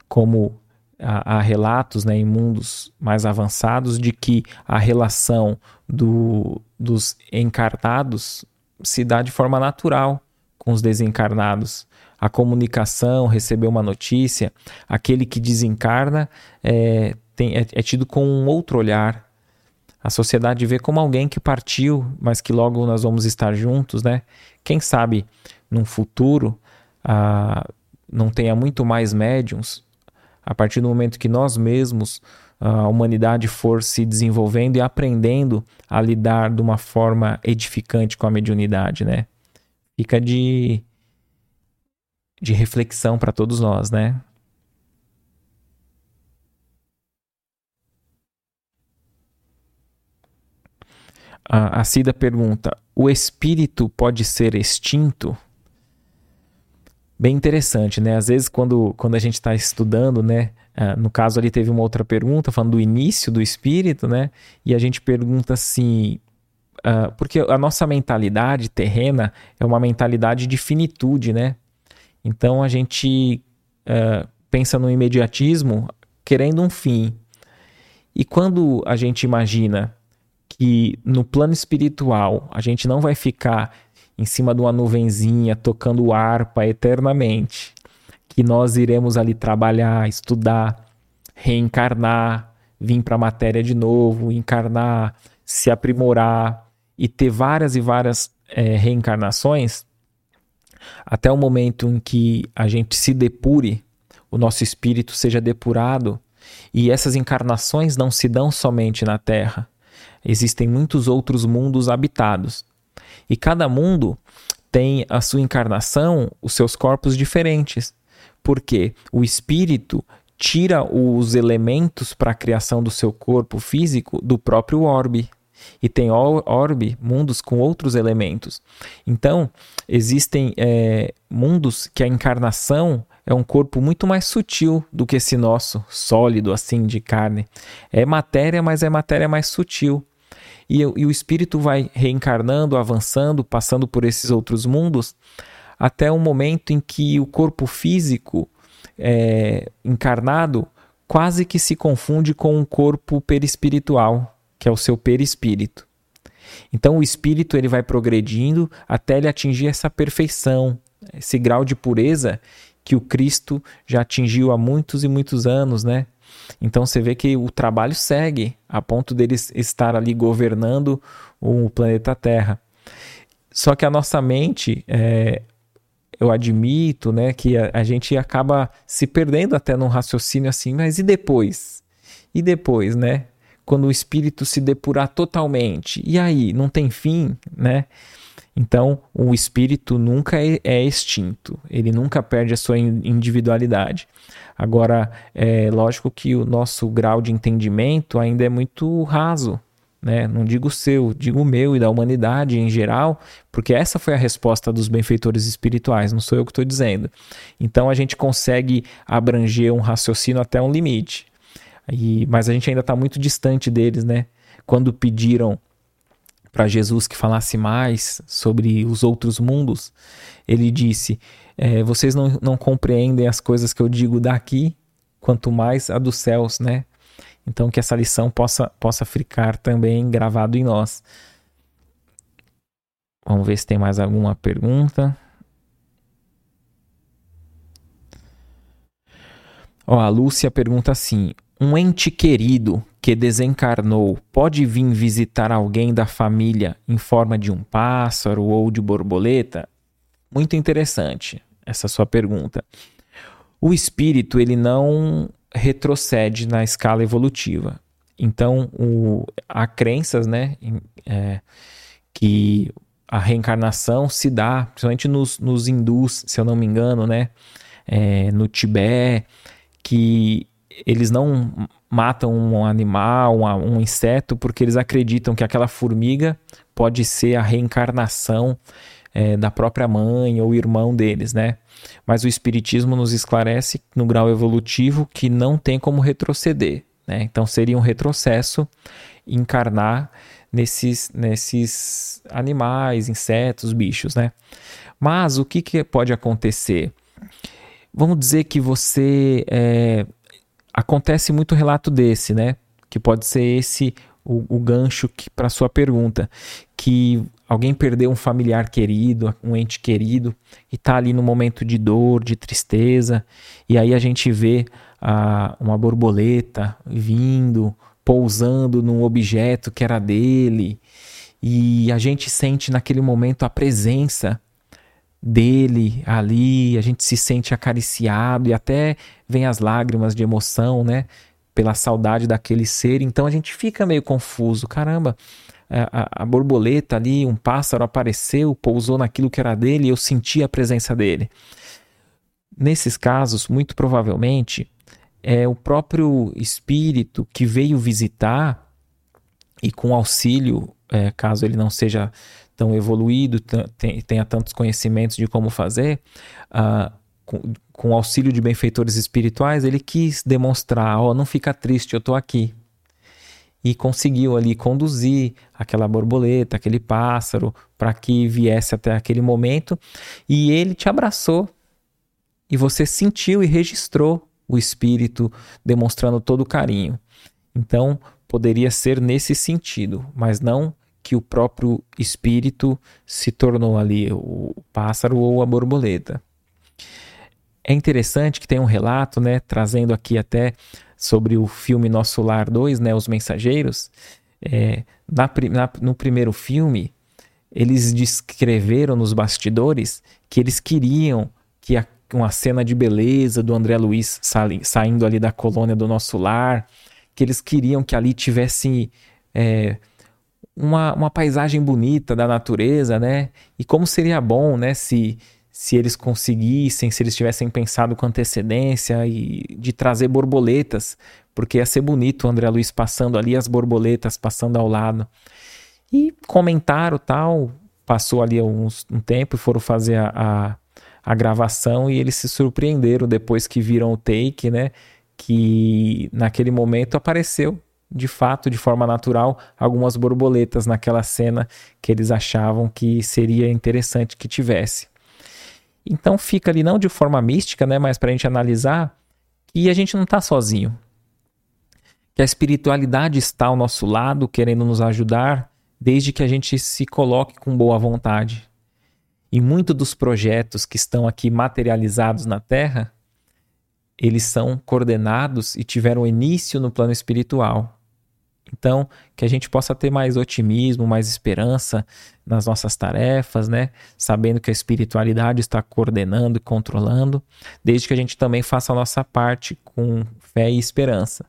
como há, relatos né, em mundos mais avançados de que a relação do, dos encarnados se dá de forma natural com os desencarnados. A comunicação, receber uma notícia, aquele que desencarna é, tem, é, é tido com um outro olhar, a sociedade vê como alguém que partiu, mas que logo nós vamos estar juntos, né? Quem sabe num futuro ah, não tenha muito mais médiums, a partir do momento que nós mesmos, a humanidade for se desenvolvendo e aprendendo a lidar de uma forma edificante com a mediunidade, né? Fica de, de reflexão para todos nós, né? A, a Cida pergunta: o espírito pode ser extinto? Bem interessante, né? Às vezes, quando, quando a gente está estudando, né? Uh, no caso, ali teve uma outra pergunta falando do início do espírito, né? E a gente pergunta assim: uh, porque a nossa mentalidade terrena é uma mentalidade de finitude, né? Então a gente uh, pensa no imediatismo querendo um fim. E quando a gente imagina que no plano espiritual a gente não vai ficar em cima de uma nuvenzinha tocando harpa eternamente, que nós iremos ali trabalhar, estudar, reencarnar, vir para a matéria de novo, encarnar, se aprimorar e ter várias e várias é, reencarnações, até o momento em que a gente se depure, o nosso espírito seja depurado, e essas encarnações não se dão somente na Terra, existem muitos outros mundos habitados. E cada mundo tem a sua encarnação, os seus corpos diferentes. Porque o espírito tira os elementos para a criação do seu corpo físico do próprio orbe. E tem orbe, mundos com outros elementos. Então, existem é, mundos que a encarnação é um corpo muito mais sutil do que esse nosso, sólido assim, de carne. É matéria, mas é matéria mais sutil. E, e o espírito vai reencarnando, avançando, passando por esses outros mundos, até o momento em que o corpo físico é, encarnado quase que se confunde com um corpo perispiritual, que é o seu perispírito. Então o espírito ele vai progredindo até ele atingir essa perfeição, esse grau de pureza que o Cristo já atingiu há muitos e muitos anos, né? Então você vê que o trabalho segue a ponto deles estar ali governando o planeta Terra. Só que a nossa mente, é, eu admito, né, que a, a, gente acaba se perdendo até num raciocínio assim, mas e depois? E depois, né? Quando o espírito se depurar totalmente, e aí? Não tem fim, né? Então, o espírito nunca é, é extinto, ele nunca perde a sua individualidade. Agora, é lógico que o nosso grau de entendimento ainda é muito raso, né? Não digo o seu, digo o meu e da humanidade em geral, porque essa foi a resposta dos benfeitores espirituais, não sou eu que estou dizendo. Então a gente consegue abranger um raciocínio até um limite, e, mas a gente ainda está muito distante deles, né? Quando pediram para Jesus que falasse mais sobre os outros mundos, ele disse: é, Vocês não, não compreendem as coisas que eu digo daqui, quanto mais a dos céus, né? Então, que essa lição possa, possa ficar também gravado em nós. Vamos ver se tem mais alguma pergunta. Ó, a Lúcia pergunta assim: um ente querido que desencarnou pode vir visitar alguém da família em forma de um pássaro ou de borboleta? Muito interessante essa sua pergunta. O espírito ele não retrocede na escala evolutiva. Então, o, há crenças né, é, que a reencarnação se dá, principalmente nos, nos hindus, se eu não me engano, né, é, no Tibete, que eles não matam um animal, um, um inseto, porque eles acreditam que aquela formiga pode ser a reencarnação é, da própria mãe ou irmão deles, né? Mas o Espiritismo nos esclarece no grau evolutivo que não tem como retroceder, né? Então seria um retrocesso encarnar nesses, nesses animais, insetos, bichos, né? Mas o que, que pode acontecer? Vamos dizer que você é, acontece muito relato desse, né? Que pode ser esse o, o gancho para sua pergunta, que alguém perdeu um familiar querido, um ente querido, e está ali no momento de dor, de tristeza, e aí a gente vê ah, uma borboleta vindo, pousando num objeto que era dele, e a gente sente naquele momento a presença dele ali, a gente se sente acariciado e até vem as lágrimas de emoção, né? Pela saudade daquele ser, então a gente fica meio confuso. Caramba, a, a, borboleta ali, um pássaro apareceu, pousou naquilo que era dele e eu senti a presença dele. Nesses casos, muito provavelmente, é o próprio espírito que veio visitar e com auxílio, é, caso ele não seja tão evoluído, tenha tantos conhecimentos de como fazer, uh, com, com auxílio de benfeitores espirituais, ele quis demonstrar: ó, oh, não fica triste, eu estou aqui. E conseguiu ali conduzir aquela borboleta, aquele pássaro, para que viesse até aquele momento. E ele te abraçou. E você sentiu e registrou o espírito demonstrando todo o carinho. Então, poderia ser nesse sentido, mas não que o próprio espírito se tornou ali o pássaro ou a borboleta. É interessante que tem um relato, né, trazendo aqui até sobre o filme Nosso Lar 2, né, Os Mensageiros. É, na, na, no primeiro filme, eles descreveram nos bastidores que eles queriam que a, uma cena de beleza do André Luiz sa, saindo ali da colônia do Nosso Lar, que eles queriam que ali tivesse é, uma, uma paisagem bonita da natureza, né? E como seria bom, né, se, se eles conseguissem, se eles tivessem pensado com antecedência e de trazer borboletas, porque ia ser bonito o André Luiz passando ali, as borboletas passando ao lado. E comentaram tal, passou ali uns, um tempo e foram fazer a, a, a gravação e eles se surpreenderam depois que viram o take, né? Que naquele momento apareceu de fato, de forma natural, algumas borboletas naquela cena que eles achavam que seria interessante que tivesse. Então fica ali não de forma mística, né, mas para a gente analisar que a gente não está sozinho. Que a espiritualidade está ao nosso lado, querendo nos ajudar, desde que a gente se coloque com boa vontade. E muitos dos projetos que estão aqui materializados na Terra, eles são coordenados e tiveram início no plano espiritual. Então, que a gente possa ter mais otimismo, mais esperança nas nossas tarefas, né? Sabendo que a espiritualidade está coordenando e controlando, desde que a gente também faça a nossa parte com fé e esperança.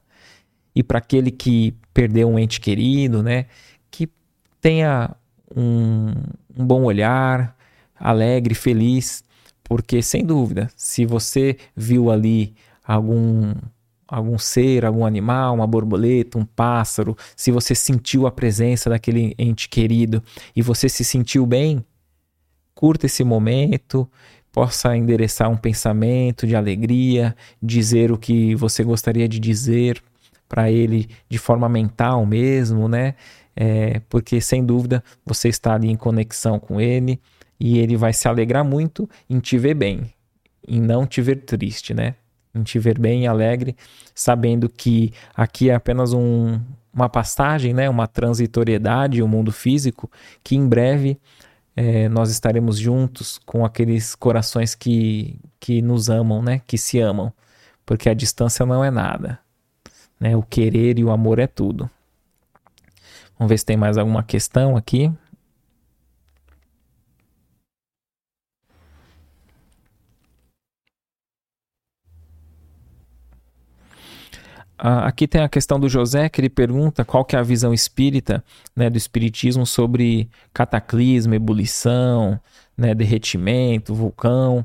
E para aquele que perdeu um ente querido, né? Que tenha um, um bom olhar, alegre, feliz, porque sem dúvida, se você viu ali algum algum ser, algum animal, uma borboleta, um pássaro, se você sentiu a presença daquele ente querido e você se sentiu bem, curta esse momento, possa endereçar um pensamento de alegria, dizer o que você gostaria de dizer para ele de forma mental mesmo, né? é, porque sem dúvida você está ali em conexão com ele e ele vai se alegrar muito em te ver bem, em não te ver triste, né? Em te ver bem e alegre, sabendo que aqui é apenas um, uma passagem, né? Uma transitoriedade, o um mundo físico, que em breve é, nós estaremos juntos com aqueles corações que, que nos amam, né? Que se amam, porque a distância não é nada, né? O querer e o amor é tudo. Vamos ver se tem mais alguma questão aqui. Aqui tem a questão do José, que ele pergunta qual que é a visão espírita, né, do espiritismo sobre cataclismo, ebulição, né, derretimento, vulcão.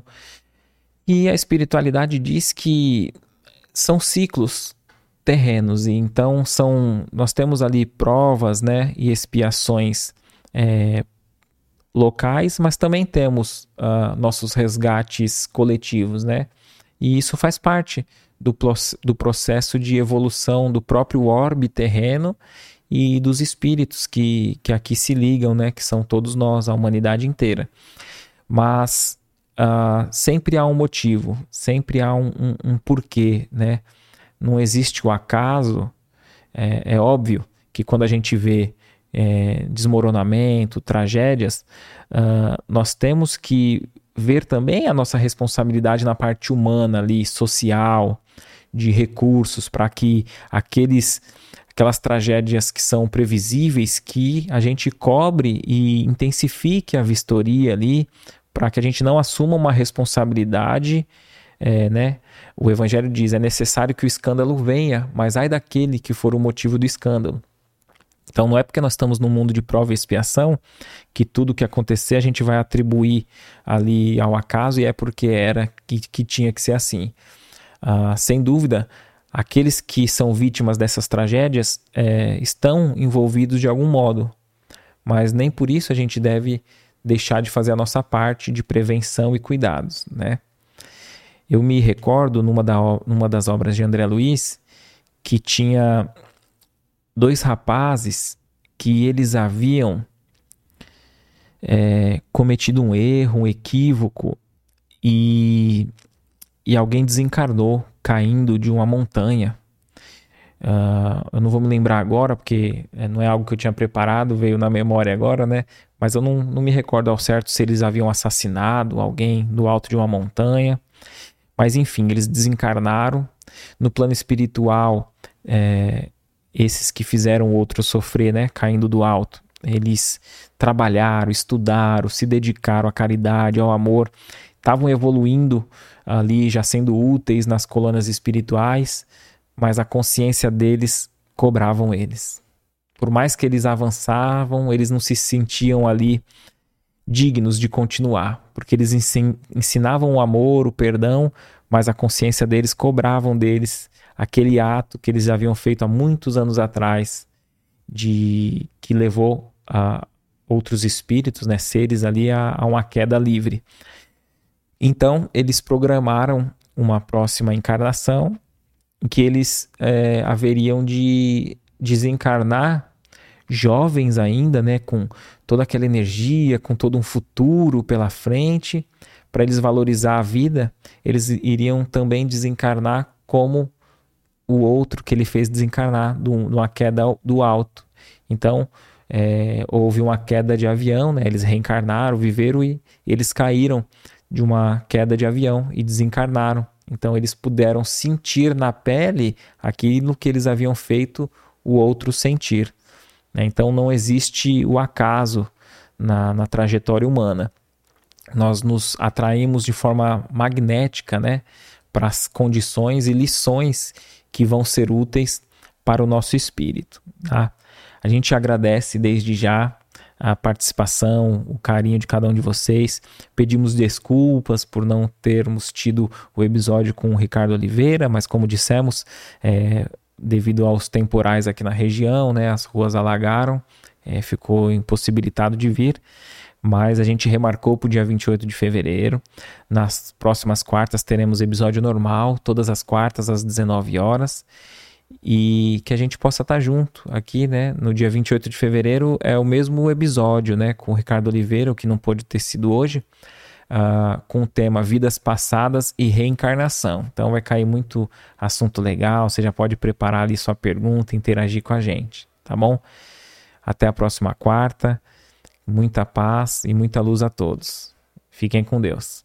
E a espiritualidade diz que são ciclos terrenos e então são nós temos ali provas, né, e expiações é, locais, mas também temos uh, nossos resgates coletivos, né? E isso faz parte do, do processo de evolução do próprio orbe terreno e dos espíritos que, que aqui se ligam, né? Que são todos nós, a humanidade inteira. Mas uh, sempre há um motivo, sempre há um, um, um porquê, né? Não existe o acaso. É, é, óbvio que quando a gente vê é, desmoronamento, tragédias, uh, nós temos que ver também a nossa responsabilidade na parte humana ali, social, de recursos para que aqueles aquelas tragédias que são previsíveis que a gente cobre e intensifique a vistoria ali para que a gente não assuma uma responsabilidade é, né? O Evangelho diz: é necessário que o escândalo venha, mas ai daquele que for o motivo do escândalo. Então não é porque nós estamos num mundo de prova e expiação que tudo que acontecer a gente vai atribuir ali ao acaso e é porque era que, que tinha que ser assim. Ah, sem dúvida, aqueles que são vítimas dessas tragédias é, estão envolvidos de algum modo, mas nem por isso a gente deve deixar de fazer a nossa parte de prevenção e cuidados, né? Eu me recordo numa, da, numa das obras de André Luiz que tinha dois rapazes que eles haviam é, cometido um erro, um equívoco e, e alguém desencarnou caindo de uma montanha. Uh, eu não vou me lembrar agora, porque é, não é algo que eu tinha preparado, veio na memória agora, né? Mas eu não, não me recordo ao certo se eles haviam assassinado alguém do alto de uma montanha. Mas enfim, eles desencarnaram. No plano espiritual, é, esses que fizeram o outro sofrer, né, caindo do alto. Eles trabalharam, estudaram, se dedicaram à caridade, ao amor, estavam evoluindo ali, já sendo úteis nas colunas espirituais, mas a consciência deles cobravam eles. Por mais que eles avançavam, eles não se sentiam ali dignos de continuar, porque eles ensinavam o amor, o perdão, mas a consciência deles cobravam deles aquele ato que eles haviam feito há muitos anos atrás, de que levou a outros espíritos, né, seres ali a, a uma queda livre. Então eles programaram uma próxima encarnação em que eles é, haveriam de desencarnar jovens ainda, né, com toda aquela energia, com todo um futuro pela frente, para eles valorizar a vida, eles iriam também desencarnar como o outro que ele fez desencarnar de uma queda do alto. Então, é, houve uma queda de avião, né? eles reencarnaram, viveram e eles caíram de uma queda de avião e desencarnaram. Então, eles puderam sentir na pele aquilo que eles haviam feito o outro sentir. Né? Então não existe o acaso na, na trajetória humana. Nós nos atraímos de forma magnética né, para as condições e lições que vão ser úteis para o nosso espírito. Tá? A gente agradece desde já a participação, o carinho de cada um de vocês. Pedimos desculpas por não termos tido o episódio com o Ricardo Oliveira, mas como dissemos, é, devido aos temporais aqui na região, né? As ruas alagaram, é, ficou impossibilitado de vir. Mas a gente remarcou para o dia 28 de fevereiro. Nas próximas quartas teremos episódio normal, todas as quartas às 19 horas. e que a gente possa estar junto aqui, né? No dia 28 de fevereiro é o mesmo episódio, né? Com o Ricardo Oliveira, o que não pôde ter sido hoje, uh, com o tema Vidas Passadas e Reencarnação. Então vai cair muito assunto legal, você já pode preparar ali sua pergunta, interagir com a gente, tá bom? Até a próxima quarta, muita paz e muita luz a todos. Fiquem com Deus.